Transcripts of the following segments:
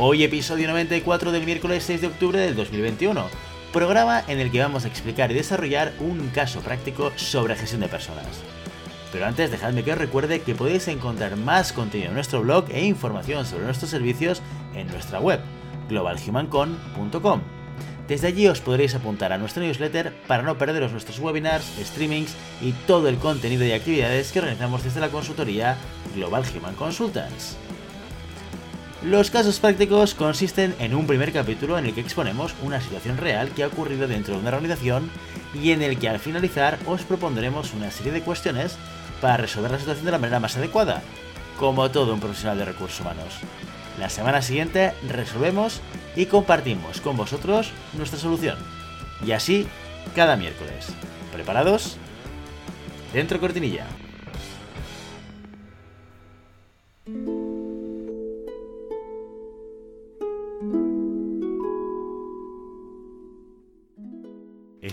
Hoy episodio 94 del miércoles 6 de octubre del 2021, programa en el que vamos a explicar y desarrollar un caso práctico sobre gestión de personas. Pero antes dejadme que os recuerde que podéis encontrar más contenido en nuestro blog e información sobre nuestros servicios en nuestra web globalhumancon.com. Desde allí os podréis apuntar a nuestro newsletter para no perderos nuestros webinars, streamings y todo el contenido y actividades que organizamos desde la consultoría Global Human Consultants. Los casos prácticos consisten en un primer capítulo en el que exponemos una situación real que ha ocurrido dentro de una organización y en el que al finalizar os propondremos una serie de cuestiones para resolver la situación de la manera más adecuada, como todo un profesional de recursos humanos. La semana siguiente resolvemos y compartimos con vosotros nuestra solución. Y así cada miércoles. ¿Preparados? Dentro cortinilla.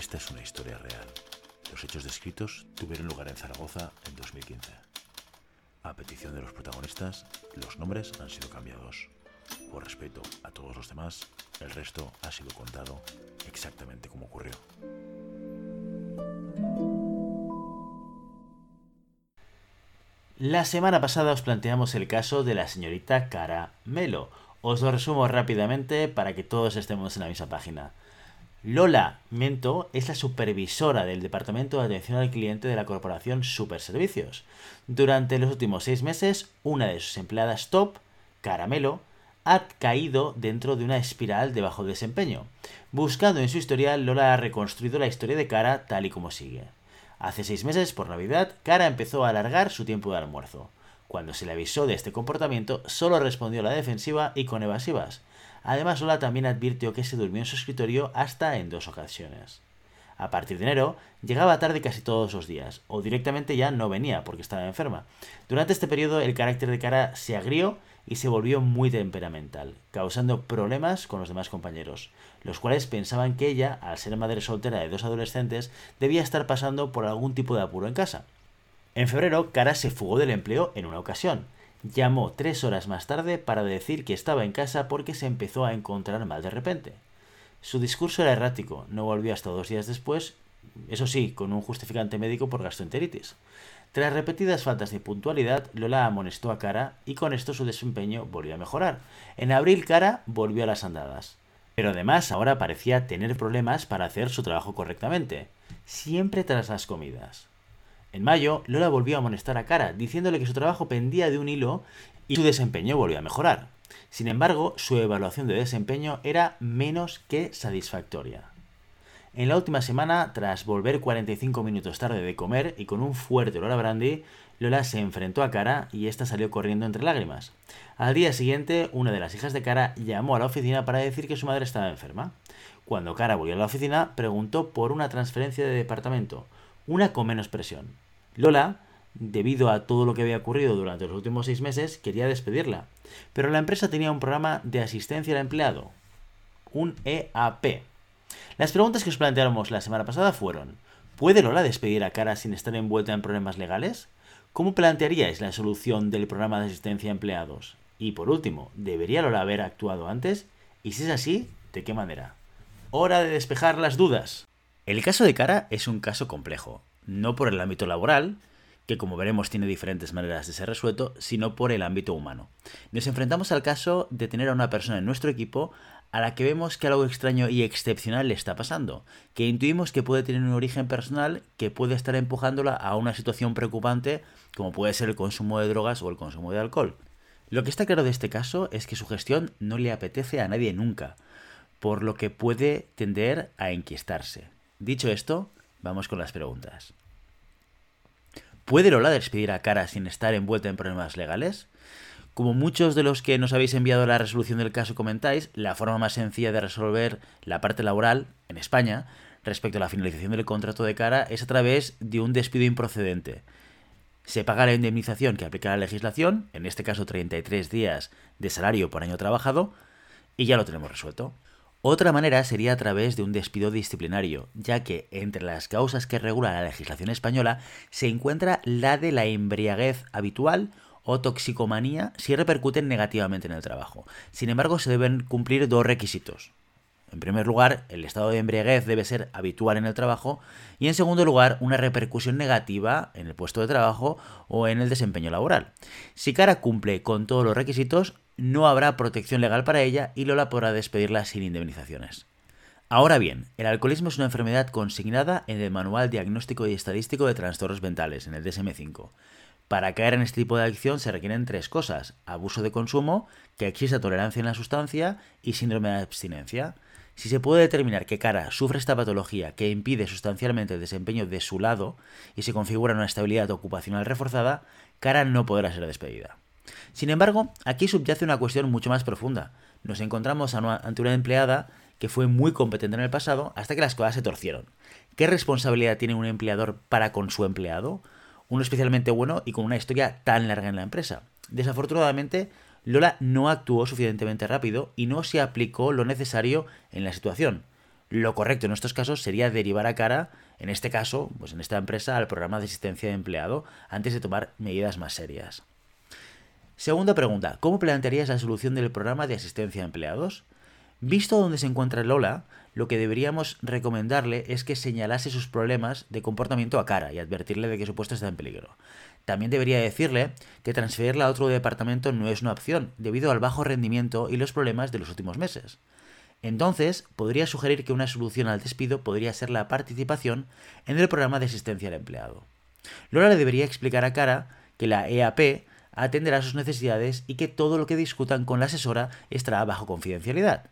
Esta es una historia real. Los hechos descritos tuvieron lugar en Zaragoza en 2015. A petición de los protagonistas, los nombres han sido cambiados. Por respeto a todos los demás, el resto ha sido contado exactamente como ocurrió. La semana pasada os planteamos el caso de la señorita Cara Melo. Os lo resumo rápidamente para que todos estemos en la misma página. Lola Mento es la supervisora del Departamento de Atención al Cliente de la corporación Superservicios. Durante los últimos seis meses, una de sus empleadas top, Caramelo, ha caído dentro de una espiral de bajo desempeño. Buscando en su historial, Lola ha reconstruido la historia de Cara tal y como sigue. Hace seis meses, por Navidad, Cara empezó a alargar su tiempo de almuerzo. Cuando se le avisó de este comportamiento, solo respondió a la defensiva y con evasivas. Además, Lola también advirtió que se durmió en su escritorio hasta en dos ocasiones. A partir de enero, llegaba tarde casi todos los días, o directamente ya no venía porque estaba enferma. Durante este periodo, el carácter de Cara se agrió y se volvió muy temperamental, causando problemas con los demás compañeros, los cuales pensaban que ella, al ser madre soltera de dos adolescentes, debía estar pasando por algún tipo de apuro en casa. En febrero, Cara se fugó del empleo en una ocasión, Llamó tres horas más tarde para decir que estaba en casa porque se empezó a encontrar mal de repente. Su discurso era errático, no volvió hasta dos días después, eso sí, con un justificante médico por gastroenteritis. Tras repetidas faltas de puntualidad, Lola amonestó a Cara y con esto su desempeño volvió a mejorar. En abril, Cara volvió a las andadas. Pero además ahora parecía tener problemas para hacer su trabajo correctamente, siempre tras las comidas. En mayo, Lola volvió a amonestar a Cara, diciéndole que su trabajo pendía de un hilo y su desempeño volvió a mejorar. Sin embargo, su evaluación de desempeño era menos que satisfactoria. En la última semana, tras volver 45 minutos tarde de comer y con un fuerte olor a brandy, Lola se enfrentó a Cara y ésta salió corriendo entre lágrimas. Al día siguiente, una de las hijas de Cara llamó a la oficina para decir que su madre estaba enferma. Cuando Cara volvió a la oficina, preguntó por una transferencia de departamento, una con menos presión. Lola, debido a todo lo que había ocurrido durante los últimos seis meses, quería despedirla, pero la empresa tenía un programa de asistencia al empleado, un EAP. Las preguntas que os planteamos la semana pasada fueron, ¿puede Lola despedir a Cara sin estar envuelta en problemas legales? ¿Cómo plantearíais la solución del programa de asistencia a empleados? Y por último, ¿debería Lola haber actuado antes? Y si es así, ¿de qué manera? Hora de despejar las dudas. El caso de Cara es un caso complejo, no por el ámbito laboral, que como veremos tiene diferentes maneras de ser resuelto, sino por el ámbito humano. Nos enfrentamos al caso de tener a una persona en nuestro equipo a la que vemos que algo extraño y excepcional le está pasando, que intuimos que puede tener un origen personal que puede estar empujándola a una situación preocupante como puede ser el consumo de drogas o el consumo de alcohol. Lo que está claro de este caso es que su gestión no le apetece a nadie nunca, por lo que puede tender a enquistarse. Dicho esto, Vamos con las preguntas. ¿Puede Lola despedir a Cara sin estar envuelta en problemas legales? Como muchos de los que nos habéis enviado la resolución del caso comentáis, la forma más sencilla de resolver la parte laboral en España respecto a la finalización del contrato de cara es a través de un despido improcedente. Se paga la indemnización que aplica la legislación, en este caso 33 días de salario por año trabajado, y ya lo tenemos resuelto. Otra manera sería a través de un despido disciplinario, ya que entre las causas que regula la legislación española se encuentra la de la embriaguez habitual o toxicomanía si repercuten negativamente en el trabajo. Sin embargo, se deben cumplir dos requisitos. En primer lugar, el estado de embriaguez debe ser habitual en el trabajo y en segundo lugar, una repercusión negativa en el puesto de trabajo o en el desempeño laboral. Si Cara cumple con todos los requisitos, no habrá protección legal para ella y Lola podrá despedirla sin indemnizaciones. Ahora bien, el alcoholismo es una enfermedad consignada en el Manual Diagnóstico y Estadístico de Trastornos Mentales, en el DSM-5. Para caer en este tipo de adicción se requieren tres cosas, abuso de consumo, que exista tolerancia en la sustancia y síndrome de abstinencia. Si se puede determinar que Cara sufre esta patología que impide sustancialmente el desempeño de su lado y se configura una estabilidad ocupacional reforzada, Cara no podrá ser despedida. Sin embargo, aquí subyace una cuestión mucho más profunda. Nos encontramos ante una empleada que fue muy competente en el pasado hasta que las cosas se torcieron. ¿Qué responsabilidad tiene un empleador para con su empleado? Uno especialmente bueno y con una historia tan larga en la empresa. Desafortunadamente, Lola no actuó suficientemente rápido y no se aplicó lo necesario en la situación. Lo correcto en estos casos sería derivar a cara, en este caso, pues en esta empresa, al programa de asistencia de empleado antes de tomar medidas más serias. Segunda pregunta, ¿cómo plantearías la solución del programa de asistencia a empleados? Visto dónde se encuentra Lola, lo que deberíamos recomendarle es que señalase sus problemas de comportamiento a cara y advertirle de que su puesto está en peligro. También debería decirle que transferirla a otro departamento no es una opción, debido al bajo rendimiento y los problemas de los últimos meses. Entonces, podría sugerir que una solución al despido podría ser la participación en el programa de asistencia al empleado. Lola le debería explicar a Cara que la EAP atenderá sus necesidades y que todo lo que discutan con la asesora estará bajo confidencialidad.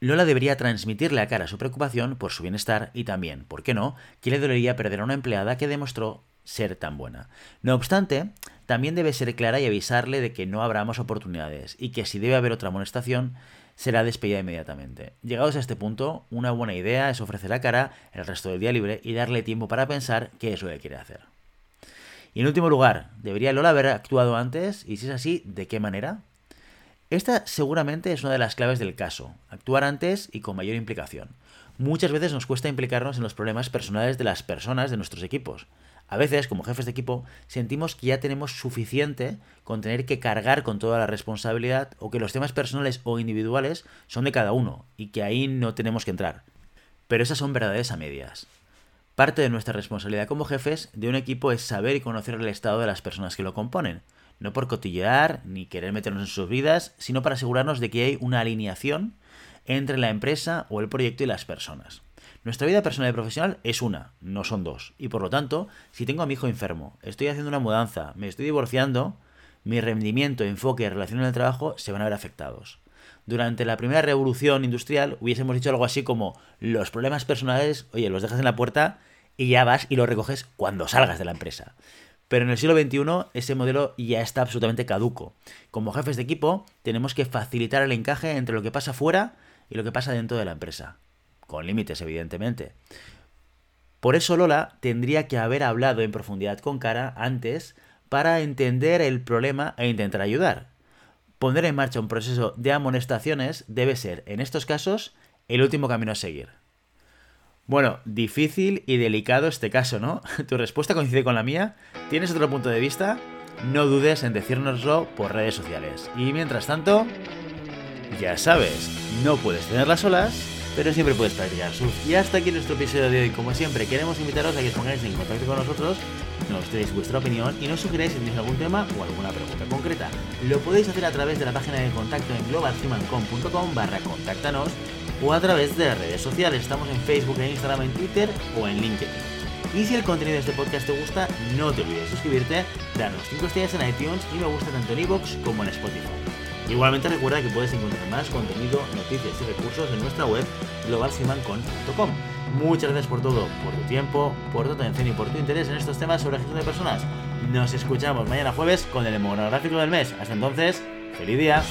Lola debería transmitirle a Cara su preocupación por su bienestar y también, ¿por qué no?, que le dolería perder a una empleada que demostró ser tan buena. No obstante, también debe ser clara y avisarle de que no habrá más oportunidades y que si debe haber otra amonestación, será despedida inmediatamente. Llegados a este punto, una buena idea es ofrecer a Cara el resto del día libre y darle tiempo para pensar qué es lo que quiere hacer. Y en último lugar, ¿debería Lola haber actuado antes? Y si es así, ¿de qué manera? Esta seguramente es una de las claves del caso, actuar antes y con mayor implicación. Muchas veces nos cuesta implicarnos en los problemas personales de las personas de nuestros equipos. A veces, como jefes de equipo, sentimos que ya tenemos suficiente con tener que cargar con toda la responsabilidad o que los temas personales o individuales son de cada uno y que ahí no tenemos que entrar. Pero esas son verdades a medias. Parte de nuestra responsabilidad como jefes de un equipo es saber y conocer el estado de las personas que lo componen no por cotillear ni querer meternos en sus vidas, sino para asegurarnos de que hay una alineación entre la empresa o el proyecto y las personas. Nuestra vida personal y profesional es una, no son dos. Y por lo tanto, si tengo a mi hijo enfermo, estoy haciendo una mudanza, me estoy divorciando, mi rendimiento, enfoque y relación en el trabajo se van a ver afectados. Durante la primera revolución industrial hubiésemos dicho algo así como los problemas personales, oye, los dejas en la puerta y ya vas y los recoges cuando salgas de la empresa. Pero en el siglo XXI ese modelo ya está absolutamente caduco. Como jefes de equipo tenemos que facilitar el encaje entre lo que pasa fuera y lo que pasa dentro de la empresa. Con límites, evidentemente. Por eso Lola tendría que haber hablado en profundidad con Cara antes para entender el problema e intentar ayudar. Poner en marcha un proceso de amonestaciones debe ser, en estos casos, el último camino a seguir. Bueno, difícil y delicado este caso, ¿no? ¿Tu respuesta coincide con la mía? ¿Tienes otro punto de vista? No dudes en decírnoslo por redes sociales. Y mientras tanto, ya sabes, no puedes tenerlas solas, pero siempre puedes practicar surf. Y hasta aquí nuestro episodio de hoy. Como siempre, queremos invitaros a que os pongáis en contacto con nosotros, nos deis vuestra opinión y nos sugeráis si tenéis algún tema o alguna pregunta concreta. Lo podéis hacer a través de la página de contacto en globalhumancom.com barra o a través de las redes sociales. Estamos en Facebook, en Instagram, en Twitter o en LinkedIn. Y si el contenido de este podcast te gusta, no te olvides de suscribirte, darnos 5 estrellas en iTunes y me gusta tanto en iVoox como en Spotify. Igualmente recuerda que puedes encontrar más contenido, noticias y recursos en nuestra web globalsimancon.com. Muchas gracias por todo, por tu tiempo, por tu atención y por tu interés en estos temas sobre gestión de personas. Nos escuchamos mañana jueves con el monográfico del mes. Hasta entonces, feliz día.